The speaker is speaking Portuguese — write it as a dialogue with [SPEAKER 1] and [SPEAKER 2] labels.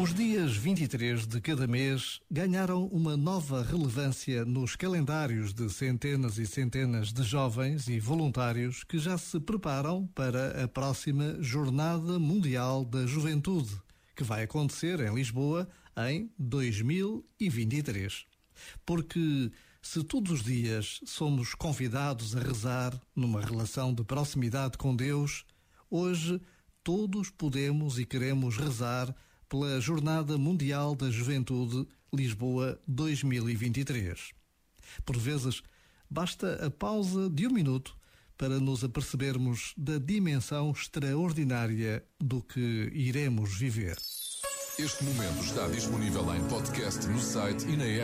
[SPEAKER 1] Os dias 23 de cada mês ganharam uma nova relevância nos calendários de centenas e centenas de jovens e voluntários que já se preparam para a próxima Jornada Mundial da Juventude, que vai acontecer em Lisboa em 2023. Porque se todos os dias somos convidados a rezar numa relação de proximidade com Deus, hoje todos podemos e queremos rezar pela Jornada Mundial da Juventude Lisboa 2023. Por vezes, basta a pausa de um minuto para nos apercebermos da dimensão extraordinária do que iremos viver.
[SPEAKER 2] Este momento está disponível em podcast no site e na app.